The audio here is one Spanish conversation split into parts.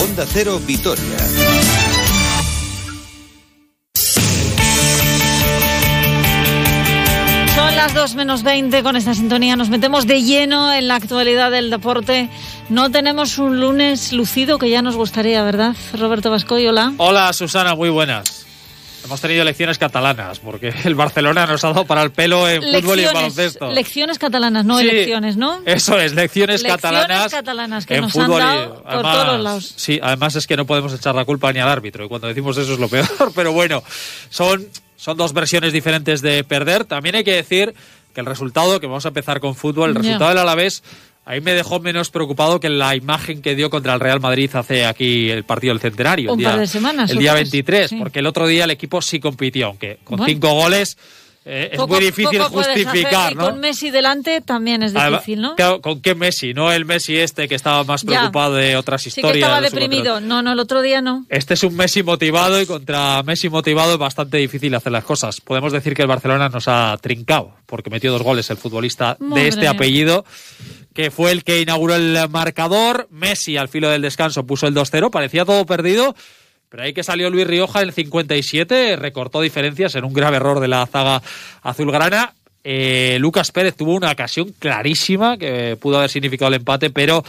Onda Cero Vitoria. Son las 2 menos 20 con esta sintonía. Nos metemos de lleno en la actualidad del deporte. No tenemos un lunes lucido que ya nos gustaría, ¿verdad? Roberto Vascoy, hola. Hola Susana, muy buenas. Hemos tenido elecciones catalanas, porque el Barcelona nos ha dado para el pelo en fútbol y en baloncesto. Lecciones catalanas, no Sí, elecciones, ¿no? Eso es, lecciones, Lecciones catalanas. catalanas que en nos han fútbol y- dado por además- todos los lados. Sí, además es que no podemos echar la culpa ni al árbitro, y cuando decimos eso es lo peor, pero bueno, son, son dos versiones diferentes de perder. También hay que decir que el resultado, que vamos a empezar con fútbol, el resultado del Alavés Ahí me dejó menos preocupado que la imagen que dio contra el Real Madrid hace aquí el partido del centenario. Un el día, par de semanas, El día tres, 23, sí. porque el otro día el equipo sí compitió, aunque con Bueno. cinco goles eh, es Poco- muy difícil justificar, y ¿no? con Messi delante también es difícil, ¿no? claro, ¿Con qué Messi? No el Messi este que estaba más Ya. preocupado de otras Sí historias. que estaba de deprimido. No, no, el otro día no. Este es un Messi motivado y contra Messi motivado es bastante difícil hacer las cosas. Podemos decir que el Barcelona nos ha trincado porque metió dos goles el futbolista Madre de este mía. apellido que fue el que inauguró el marcador. Messi al filo del descanso puso el 2-0, parecía todo perdido. Pero ahí que salió Luis Rioja en el 57, recortó diferencias en un grave error de la zaga azulgrana. Eh, Lucas Pérez tuvo una ocasión clarísima que pudo haber significado el empate, pero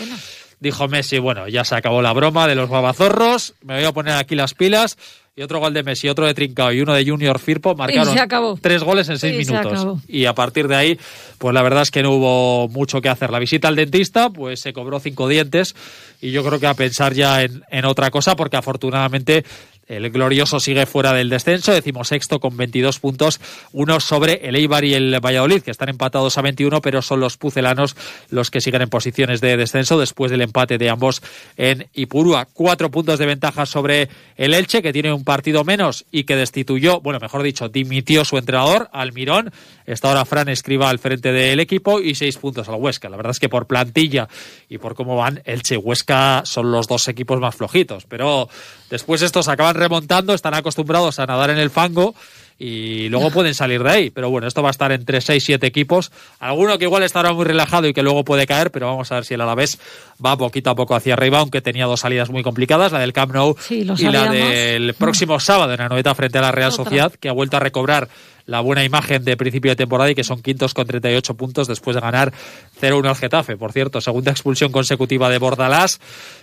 dijo Messi, bueno, ya se acabó la broma de los babazorros, me voy a poner aquí las pilas. Y otro gol de Messi, otro de Trincao y uno de Junior Firpo marcaron tres goles en seis Y minutos. Y a partir de ahí, pues la verdad es que no hubo mucho que hacer. La visita al dentista, pues se cobró cinco dientes y yo creo que a pensar ya en, en otra cosa, porque afortunadamente el glorioso sigue fuera del descenso, decimos sexto con 22 puntos, uno sobre el Eibar y el Valladolid, que están empatados a 21, pero son los pucelanos los que siguen en posiciones de descenso después del empate de ambos en Ipurúa. Cuatro puntos de ventaja sobre el Elche, que tiene un partido menos y que destituyó, bueno, mejor dicho, dimitió su entrenador, Almirón. Está ahora Fran Escriba al frente del equipo y seis puntos al Huesca. La verdad es que por plantilla y por cómo van, Elche y Huesca son los dos equipos más flojitos, pero después estos acaban remontando, están acostumbrados a nadar en el fango y luego pueden salir de ahí. Pero bueno, esto va a estar entre 6 7 equipos. Alguno que igual estará muy relajado y que luego puede caer, pero vamos a ver si el Alavés va poquito a poco hacia arriba, aunque tenía dos salidas muy complicadas, la del Camp Nou Sí, y la del próximo sábado en Anoeta frente a la Real Otra. Sociedad, que ha vuelto a recobrar la buena imagen de principio de temporada y que son quintos con 38 puntos después de ganar 0-1 al Getafe. Por cierto, segunda expulsión consecutiva de Bordalás,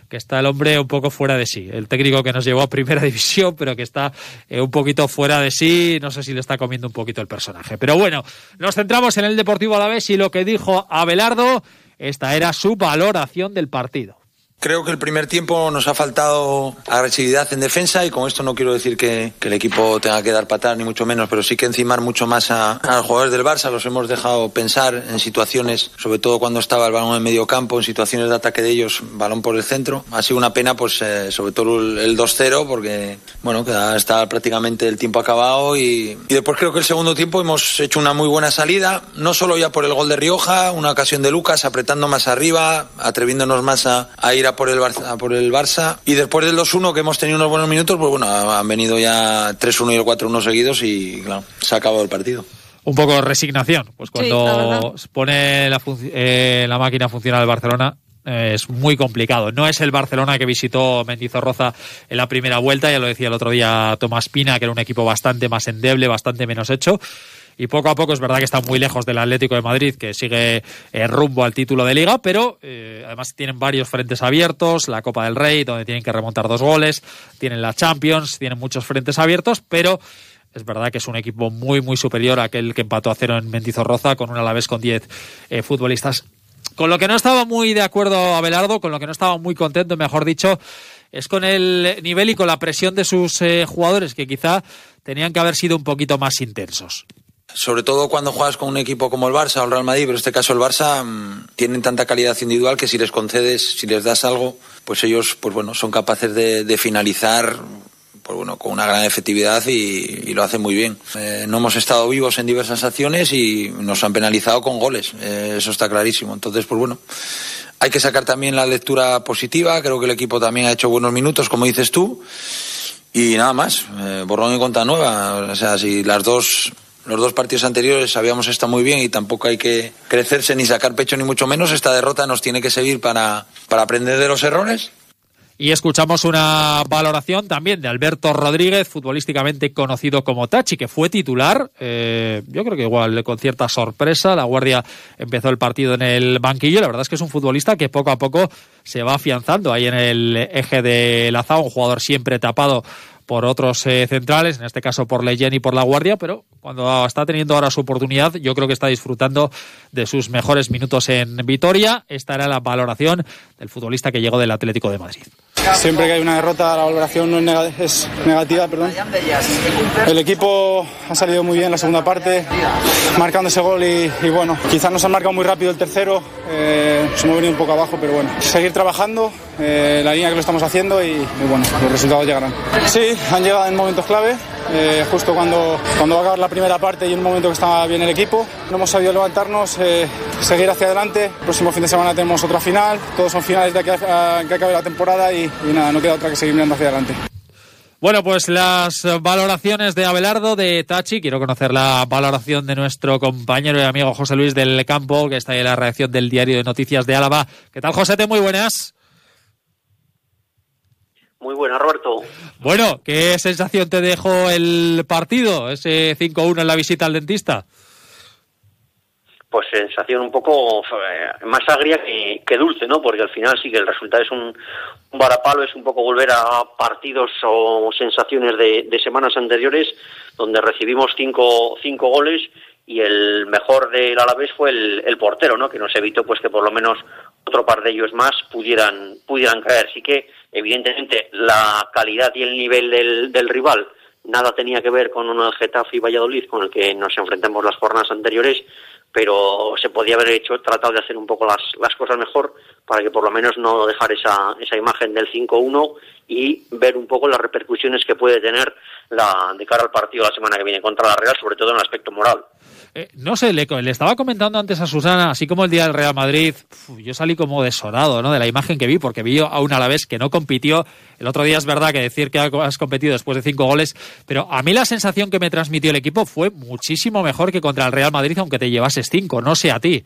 que está el hombre un poco fuera de sí. El técnico que nos llevó a primera división, pero que está eh, un poquito fuera de sí. No sé si le está comiendo un poquito el personaje. Pero bueno, nos centramos en el Deportivo Alavés y lo que dijo Abelardo, esta era su valoración del partido. Creo que el primer tiempo nos ha faltado agresividad en defensa y con esto no quiero decir que, que el equipo tenga que dar patadas ni mucho menos, pero sí que encimar mucho más a, a los jugadores del Barça. Los hemos dejado pensar en situaciones, sobre todo cuando estaba el balón en medio campo, en situaciones de ataque de ellos, balón por el centro. Ha sido una pena, pues eh, sobre todo el, el 2-0 porque bueno, está prácticamente el tiempo acabado y, y después creo que el segundo tiempo hemos hecho una muy buena salida, no solo ya por el gol de Rioja, una ocasión de Lucas apretando más arriba, atreviéndonos más a, a ir a por el Barça, a por el Barça. Y después del 2-1 que hemos tenido unos buenos minutos, pues bueno, han venido ya 3-1 y el 4-1 seguidos y claro, se ha acabado el partido. un poco de resignación. Pues Sí, la cuando se pone la, eh, la máquina a funcionar del Barcelona eh, es muy complicado. No es el Barcelona que visitó Mendizorroza en la primera vuelta, ya lo decía el otro día Tomás Pina, que era un equipo bastante más endeble, bastante menos hecho. Y poco a poco es verdad que está muy lejos del Atlético de Madrid, que sigue eh, rumbo al título de liga, pero eh, además tienen varios frentes abiertos, la Copa del Rey, donde tienen que remontar dos goles, tienen la Champions, tienen muchos frentes abiertos, pero es verdad que es un equipo muy, muy superior a aquel que empató a cero en Mendizorroza con un Alavés con 10 eh, futbolistas. Con lo que no estaba muy de acuerdo Abelardo, con lo que no estaba muy contento, mejor dicho, es con el nivel y con la presión de sus eh, jugadores, que quizá tenían que haber sido un poquito más intensos. Sobre todo cuando juegas con un equipo como el Barça o el Real Madrid, pero en este caso el Barça, mm, tienen tanta calidad individual que si les concedes, si les das algo, pues ellos pues bueno, son capaces de, finalizar pues bueno, con una gran efectividad y, y lo hacen muy bien. Eh, no hemos estado vivos en diversas acciones y nos han penalizado con goles, eh, eso está clarísimo. Entonces, pues bueno, hay que sacar también la lectura positiva, creo que el equipo también ha hecho buenos minutos, como dices tú, y nada más, eh, borrón y cuenta nueva. O sea, si las dos, los dos partidos anteriores habíamos estado muy bien y tampoco hay que crecerse ni sacar pecho ni mucho menos, esta derrota nos tiene que servir para, para aprender de los errores Y escuchamos una valoración también de Alberto Rodríguez, futbolísticamente conocido como Tachi, que fue titular. Eh, yo creo que igual con cierta sorpresa. La Guardia empezó el partido en el banquillo. La verdad es que es un futbolista que poco a poco se va afianzando ahí en el eje de Lazao, un jugador siempre tapado por otros eh, centrales, en este caso por Leyen y por La Guardia, pero cuando está teniendo ahora su oportunidad, yo creo que está disfrutando de sus mejores minutos en Vitoria. Esta era la valoración del futbolista que llegó del Atlético de Madrid. Siempre que hay una derrota, la valoración no es, negativa. Perdón. El equipo ha salido muy bien en la segunda parte, marcando ese gol y, bueno, quizás nos han marcado muy rápido el tercero. Eh, hemos venido un poco abajo, pero bueno, seguir trabajando, eh, la línea que lo estamos haciendo y, bueno, los resultados llegarán. Sí, han llegado en momentos clave, eh, justo cuando, cuando va a acabar la primera parte y un momento que estaba bien el equipo. No hemos sabido levantarnos, eh, seguir hacia adelante. El próximo fin de semana tenemos otra final, todos son finales de que, que acabe la temporada y, y nada, no queda otra que seguir mirando hacia adelante. Bueno, pues las valoraciones de Abelardo, de Tachi. Quiero conocer la valoración de nuestro compañero y amigo José Luis del Campo, que está ahí en la reacción del diario de noticias de Álava. ¿Qué tal, José? Muy buenas. Muy buena, Roberto. Bueno, ¿qué sensación te dejó el partido, ese 5-1 en la visita al dentista? Pues sensación un poco eh, más agria que, dulce, ¿no? Porque al final sí que el resultado es un, varapalo, es un poco volver a partidos o sensaciones de, semanas anteriores donde recibimos cinco, cinco goles y el mejor del Alavés fue el, el, portero, ¿no? Que nos evitó pues que por lo menos otro par de ellos más pudieran pudieran caer. Así que evidentemente la calidad y el nivel del, rival nada tenía que ver con de Getafe y Valladolid con el que nos enfrentamos las jornadas anteriores, pero se podía haber hecho tratado de hacer un poco las, las cosas mejor para que por lo menos no dejar esa, esa imagen del 5-1 y ver un poco las repercusiones que puede tener la, de cara al partido la semana que viene contra la Real, sobre todo en el aspecto moral. Eh, no sé, le, estaba comentando antes a Susana, así como el día del Real Madrid, yo salí como desolado ¿no? de la imagen que vi, porque vi a un Alavés que no compitió. El otro día es verdad que decir que has competido después de cinco goles, pero a mí la sensación que me transmitió el equipo fue muchísimo mejor que contra el Real Madrid, aunque te llevases cinco, no sé a ti.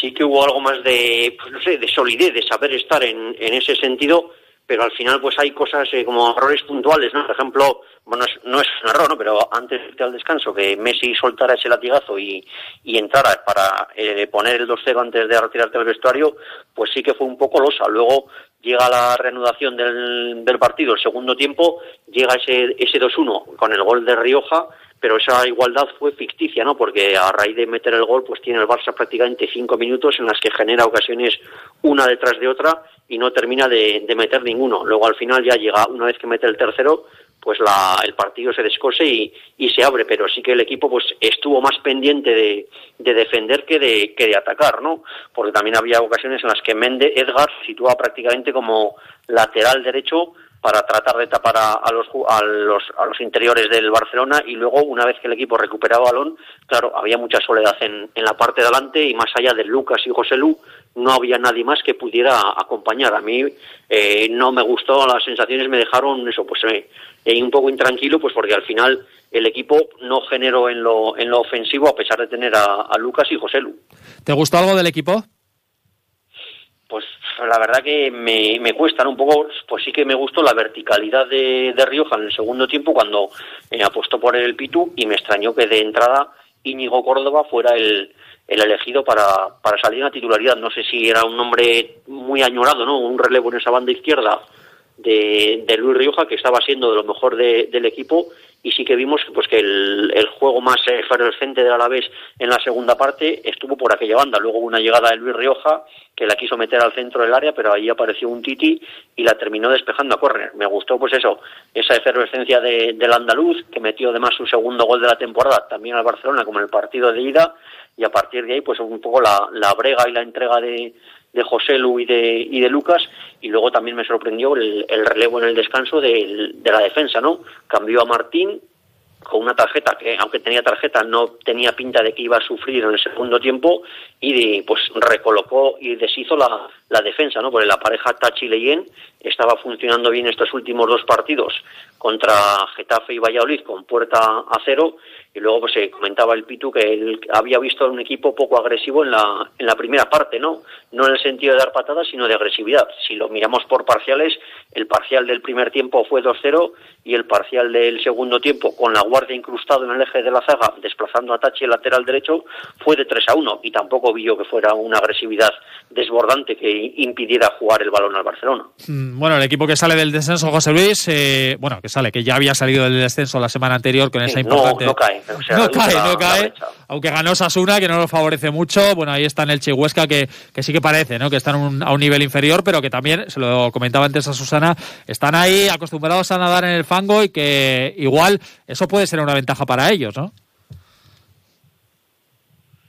Sí que hubo algo más de, pues no sé, de solidez, de saber estar en, en ese sentido pero al final pues hay cosas eh, como errores puntuales, ¿no? Por ejemplo, bueno, no es un error, ¿no? Pero antes de al descanso, que Messi soltara ese latigazo y, y entrara para eh, poner el 2-0 antes de retirarte al vestuario, pues sí que fue un poco losa. Luego llega la reanudación del, del partido, el segundo tiempo, llega ese, ese 2-1 con el gol de Rioja, pero esa igualdad fue ficticia, ¿no? Porque a raíz de meter el gol, pues tiene el Barça prácticamente cinco minutos en las que genera ocasiones una detrás de otra y no termina de, meter ninguno. Luego al final ya llega, una vez que mete el tercero, pues la, el partido se descose y, y, se abre, pero sí que el equipo pues estuvo más pendiente de, de, defender que de, que de atacar, ¿no? Porque también había ocasiones en las que Mende Edgar situaba prácticamente como lateral derecho para tratar de tapar a, los, a, los, a los interiores del Barcelona y luego una vez que el equipo recuperaba balón, claro, había mucha soledad en, en la parte de adelante y más allá de Lucas y José Lu no había nadie más que pudiera acompañar. A mí eh, no me gustó, las sensaciones me dejaron eso, pues eh, un poco intranquilo, pues porque al final el equipo no generó en lo, en lo ofensivo a pesar de tener a, a Lucas y José Lu. ¿Te gustó algo del equipo? Pues la verdad que me, me cuesta un poco, pues sí que me gustó la verticalidad de, de Rioja en el segundo tiempo cuando eh, apostó por el Pitu y me extrañó que de entrada Íñigo Córdoba fuera el, el elegido para, para salir a titularidad. No sé si era un nombre muy añorado, ¿no? Un relevo en esa banda izquierda de, de Luis Rioja que estaba siendo de lo mejor de, del equipo y sí que vimos pues que el, el juego más efervescente del Alavés en la segunda parte estuvo por aquella banda. Luego hubo una llegada de Luis Rioja que la quiso meter al centro del área, pero ahí apareció un Titi y la terminó despejando a córner. Me gustó pues eso, esa efervescencia de, del andaluz que metió además su segundo gol de la temporada también al Barcelona como en el partido de ida y a partir de ahí pues un poco la, la brega y la entrega de, de José Lu y de, y de Lucas, y luego también me sorprendió el, el relevo en el descanso de, de, la defensa, ¿no? Cambió a Martín con una tarjeta que, aunque tenía tarjeta, no tenía pinta de que iba a sufrir en el segundo tiempo, y pues recolocó y deshizo la, la defensa, ¿no? Porque la pareja Tachi Leyen estaba funcionando bien estos últimos dos partidos contra Getafe y Valladolid con puerta a cero y luego pues se comentaba el Pitu que él había visto un equipo poco agresivo en la, en la primera parte, ¿no? No en el sentido de dar patadas, sino de agresividad. Si lo miramos por parciales, el parcial del primer tiempo fue 2-0 y el parcial del segundo tiempo, con la guardia incrustado en el eje de la zaga, desplazando a Tachi el lateral derecho, fue de 3-1 y tampoco vio que fuera una agresividad desbordante que impidiera jugar el balón al Barcelona. Mm, bueno, el equipo que sale del descenso, José Luis, eh, bueno, que sale, que ya había salido del descenso la semana anterior con esa importante... No, cae. No cae, no cae. Aunque ganó Sasuna, que no lo favorece mucho. Bueno, ahí está en el Chihuesca, que, que sí que parece, ¿no? Que están a un nivel inferior, pero que también, se lo comentaba antes a Susana, están ahí acostumbrados a nadar en el fango y que igual eso puede ser una ventaja para ellos, ¿no?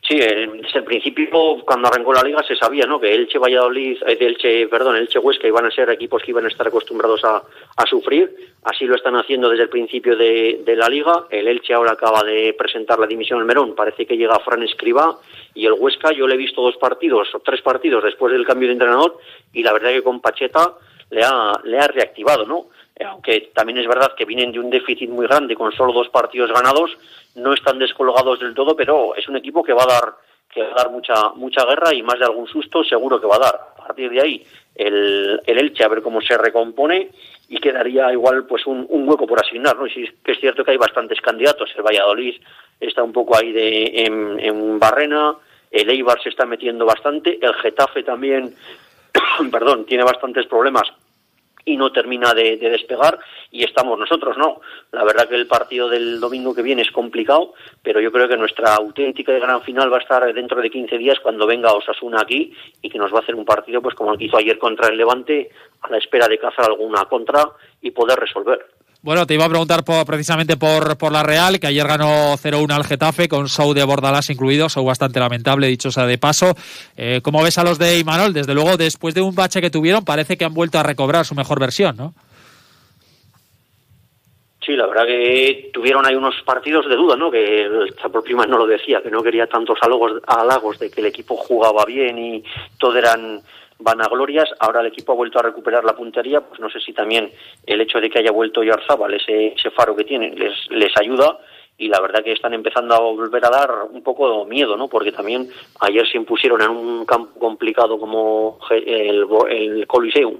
Sí, desde el principio, cuando arrancó la liga, se sabía ¿no? que Elche Valladolid, eh, Elche, perdón, Elche Huesca iban a ser equipos que iban a estar acostumbrados a, sufrir. Así lo están haciendo desde el principio de, la liga. El Elche ahora acaba de presentar la dimisión al Merón. Parece que llega Fran Escribá. Y el Huesca, yo le he visto dos partidos o tres partidos después del cambio de entrenador. Y la verdad que con Pacheta le ha, le ha reactivado, ¿no? Aunque también es verdad que vienen de un déficit muy grande con solo dos partidos ganados no están descolgados del todo, pero es un equipo que va a dar que va a dar mucha mucha guerra y más de algún susto seguro que va a dar. A partir de ahí el, el Elche a ver cómo se recompone y quedaría igual pues un, hueco por asignar, ¿no? Que es cierto que hay bastantes candidatos, el Valladolid está un poco ahí de en, en Barrena, el Eibar se está metiendo bastante, el Getafe también, perdón, tiene bastantes problemas y no termina de, despegar y estamos nosotros, ¿no? La verdad que el partido del domingo que viene es complicado, pero yo creo que nuestra auténtica y gran final va a estar dentro de 15 días cuando venga Osasuna aquí y que nos va a hacer un partido pues como el que hizo ayer contra el Levante a la espera de cazar alguna contra y poder resolver. Bueno, te iba a preguntar precisamente por, por la Real, que ayer ganó 0-1 al Getafe, con show de Bordalás incluido, show bastante lamentable, dicho sea de paso. Eh, ¿Cómo ves a los de Imanol? Desde luego, después de un bache que tuvieron, parece que han vuelto a recobrar su mejor versión, ¿no? Sí, la verdad que tuvieron ahí unos partidos de duda, ¿no? Que el Prima no lo decía, que no quería tantos halagos, halagos de que el equipo jugaba bien y todo eran vanaglorias. Ahora el equipo ha vuelto a recuperar la puntería, pues no sé si también el hecho de que haya vuelto Yarzábal, ese, ese faro que tiene, les, les ayuda y la verdad que están empezando a volver a dar un poco miedo, ¿no? Porque también ayer se impusieron en un campo complicado como el, el Coliseum,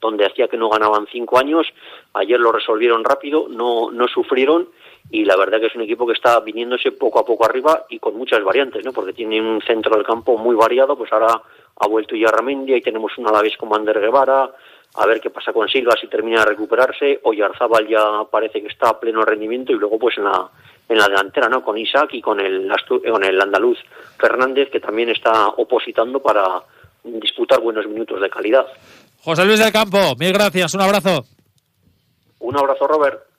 donde hacía que no ganaban cinco años. Ayer lo resolvieron rápido, no, no sufrieron y la verdad que es un equipo que está viniéndose poco a poco arriba y con muchas variantes, ¿no? Porque tiene un centro del campo muy variado, pues ahora ha vuelto ya Ramendi, y tenemos una a la vez como Ander Guevara, a ver qué pasa con Silva si termina de recuperarse, Oyarzábal ya parece que está a pleno rendimiento y luego pues en la en la delantera, ¿no? Con Isaac y con el con el andaluz Fernández que también está opositando para disputar buenos minutos de calidad. José Luis del Campo, mil gracias, un abrazo. Un abrazo, Robert.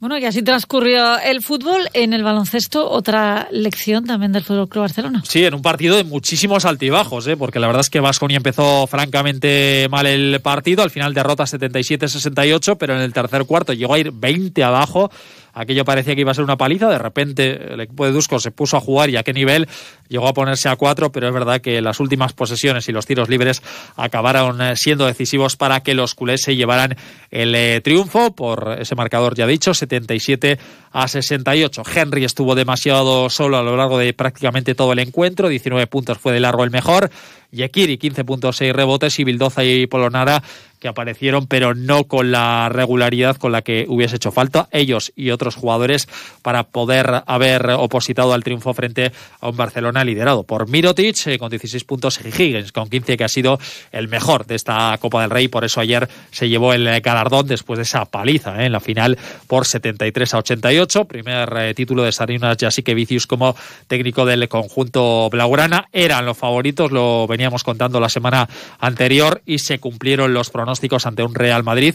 Bueno, y así transcurrió el fútbol. En el baloncesto, otra lección también del Fútbol Club Barcelona. Sí, en un partido de muchísimos altibajos, ¿eh? porque la verdad es que Vasconi empezó francamente mal el partido. Al final derrota 77-68, pero en el tercer cuarto llegó a ir 20 abajo aquello parecía que iba a ser una paliza, de repente el equipo de Dusko se puso a jugar y a qué nivel llegó a ponerse a cuatro, pero es verdad que las últimas posesiones y los tiros libres acabaron eh, siendo decisivos para que los culés se llevaran el eh, triunfo por ese marcador ya dicho, 77 a 68. Henry estuvo demasiado solo a lo largo de prácticamente todo el encuentro, 19 puntos fue de largo el mejor. Yekiri, 15.6 rebotes y Bildoza y Polonara que aparecieron, pero no con la regularidad con la que hubiese hecho falta. Ellos y otros jugadores para poder haber opositado al triunfo frente a un Barcelona liderado por Mirotic eh, con 16 puntos y Higgins con 15 que ha sido el mejor de esta Copa del Rey, por eso ayer se llevó el galardón después de esa paliza eh, en la final por 73 a 88, primer eh, título de Sarinas que Vicius como técnico del conjunto blaugrana, eran los favoritos, lo veníamos contando la semana anterior y se cumplieron los pronósticos pronósticos ante un Real Madrid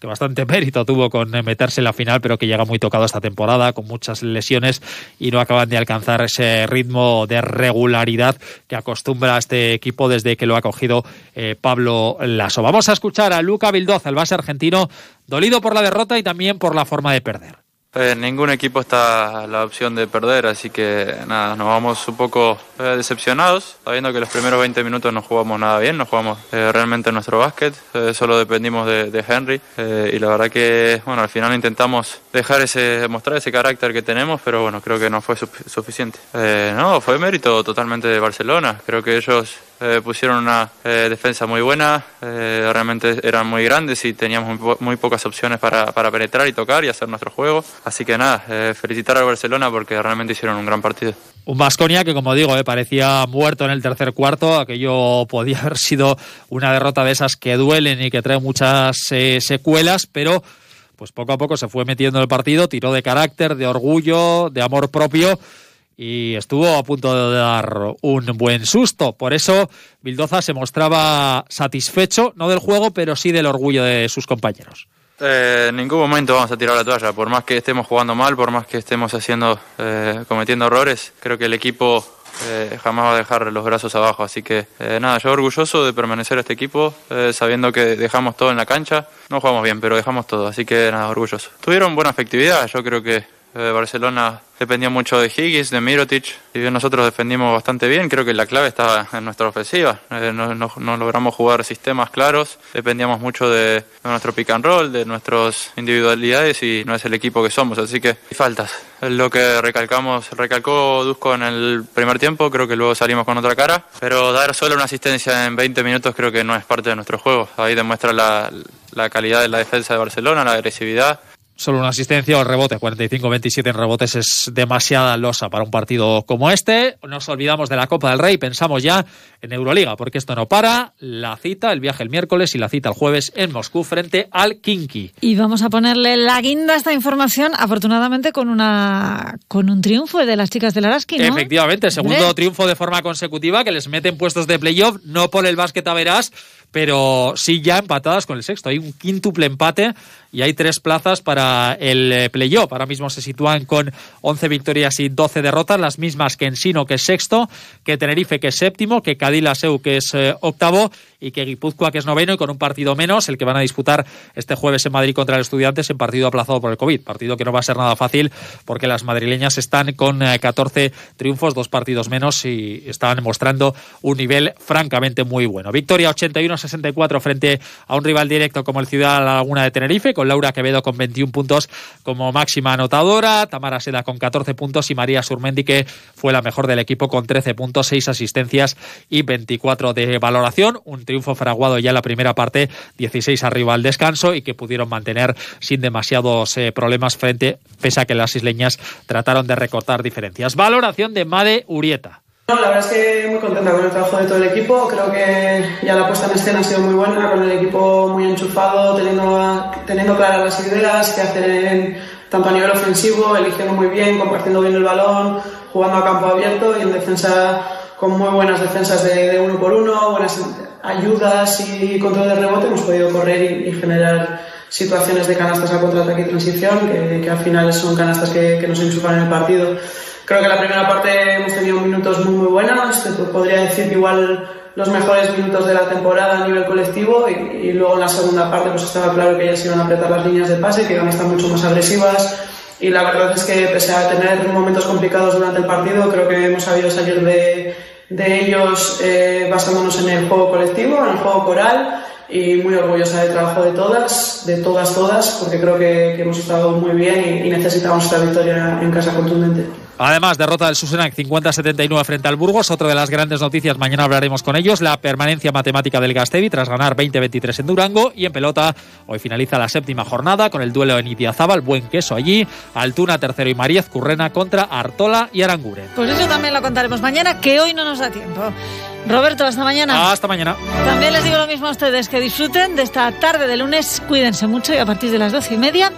que bastante mérito tuvo con meterse en la final, pero que llega muy tocado esta temporada, con muchas lesiones y no acaban de alcanzar ese ritmo de regularidad que acostumbra a este equipo desde que lo ha cogido eh, Pablo Lasso. Vamos a escuchar a Luca Vildoza, el base argentino, dolido por la derrota y también por la forma de perder. Eh, ningún equipo está la opción de perder, así que nada, nos vamos un poco eh, decepcionados, sabiendo que los primeros 20 minutos no jugamos nada bien, no jugamos eh, realmente nuestro básquet, solo dependimos de, Henry y la verdad que bueno, al final intentamos dejar ese, mostrar ese carácter que tenemos, pero bueno, creo que no fue suficiente. no, fue mérito totalmente de Barcelona, creo que ellos eh, pusieron una eh, defensa muy buena, eh, realmente eran muy grandes y teníamos muy, pocas opciones para, para, penetrar y tocar y hacer nuestro juego. Así que nada, felicitar al Barcelona porque realmente hicieron un gran partido. Un Vasconia que, como digo, parecía muerto en el tercer cuarto. Aquello podía haber sido una derrota de esas que duelen y que traen muchas secuelas, pero pues poco a poco se fue metiendo el partido, tiró de carácter, de orgullo, de amor propio y estuvo a punto de dar un buen susto. Por eso Bildoza se mostraba satisfecho, no del juego, pero sí del orgullo de sus compañeros. Eh, en ningún momento vamos a tirar la toalla, por más que estemos jugando mal, por más que estemos haciendo, eh, cometiendo errores, creo que el equipo eh, jamás va a dejar los brazos abajo. Así que nada, yo orgulloso de permanecer a este equipo, sabiendo que dejamos todo en la cancha. No jugamos bien, pero dejamos todo, así que nada, orgulloso. Tuvieron buena efectividad, yo creo que Barcelona dependía mucho de Higgins, de Mirotic, y nosotros defendimos bastante bien. Creo que la clave estaba en nuestra ofensiva. Eh, no, logramos jugar sistemas claros, dependíamos mucho de, nuestro pick and roll, de nuestras individualidades y no es el equipo que somos. Así que faltas. Lo que recalcamos, recalcó Dusko en el primer tiempo, creo que luego salimos con otra cara, pero dar solo una asistencia en 20 minutos creo que no es parte de nuestro juego. Ahí demuestra la, la calidad de la defensa de Barcelona, la agresividad Solo una asistencia o el rebote, 45-27 en rebotes es demasiada losa para un partido como este. Nos olvidamos de la Copa del Rey, pensamos ya en Euroliga, porque esto no para. La cita, el viaje el miércoles y la cita el jueves en Moscú frente al Kinky. Y vamos a ponerle la guinda a esta información, afortunadamente con una con un triunfo de las chicas del Araski, ¿no? Efectivamente, segundo triunfo de forma consecutiva que les meten puestos de playoff, no por el básquet a verás, pero sí ya empatadas con el sexto. Hay un quíntuple empate y hay tres plazas para el eh, playoff. Ahora mismo se sitúan con 11 victorias y 12 derrotas, las mismas que Ensino, que es sexto, que Tenerife, que es séptimo, que Seu, que es eh, octavo, y que Guipúzcoa, que es noveno y con un partido menos, el que van a disputar este jueves en Madrid contra el Estudiantes en partido aplazado por el COVID. Partido que no va a ser nada fácil porque las madrileñas están con 14 eh, triunfos, dos partidos menos y están mostrando un nivel francamente muy bueno. Victoria 81-64 frente a un rival directo como el Ciudad Laguna de Tenerife, Laura Quevedo con 21 puntos como máxima anotadora, Tamara Seda con 14 puntos y María Surmendi que fue la mejor del equipo con 13 puntos, 6 asistencias y 24 de valoración. Un triunfo fraguado ya en la primera parte, 16 arriba al descanso y que pudieron mantener sin demasiados eh, problemas frente, pese a que las isleñas trataron de recortar diferencias. Valoración de Made Urieta. La verdad es que muy contenta con el trabajo de todo el equipo. Creo que ya la puesta en escena ha sido muy buena, con el equipo muy enchufado, teniendo, teniendo claras las ideas que hacer tanto a nivel ofensivo, eligiendo muy bien, compartiendo bien el balón, jugando a campo abierto y en defensa con muy buenas defensas de, uno por uno, buenas ayudas y control de rebote, hemos podido correr y, generar situaciones de canastas a contraataque y transición, que, al final son canastas que nos enchufan en el partido. Creo que la primera parte hemos tenido minutos muy, muy buenos, podría decir que igual los mejores minutos de la temporada a nivel colectivo y, luego en la segunda parte pues estaba claro que ellas iban a apretar las líneas de pase, que iban a estar mucho más agresivas y la verdad es que pese a tener momentos complicados durante el partido, creo que hemos sabido salir de, de ellos eh, basándonos en el juego colectivo, en el juego coral y muy orgullosa del trabajo de todas, de todas, todas, porque creo que, hemos estado muy bien y, y necesitamos esta victoria en casa contundente. Además, derrota del Susenac 50-79 frente al Burgos. Otra de las grandes noticias, mañana hablaremos con ellos, la permanencia matemática del Gastevi tras ganar 20-23 en Durango. Y en pelota, hoy finaliza la séptima jornada con el duelo en Itiazábal, buen queso allí. Altuna, tercero y Mariez Currena contra Artola y Aranguren. Pues eso también lo contaremos mañana, que hoy no nos da tiempo. Roberto, hasta mañana. Hasta mañana. También les digo lo mismo a ustedes, que disfruten de esta tarde de lunes. Cuídense mucho y a partir de las doce y media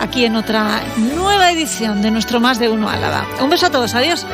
aquí en otra nueva edición de nuestro Más de Uno Álava. Un beso a todos, adiós.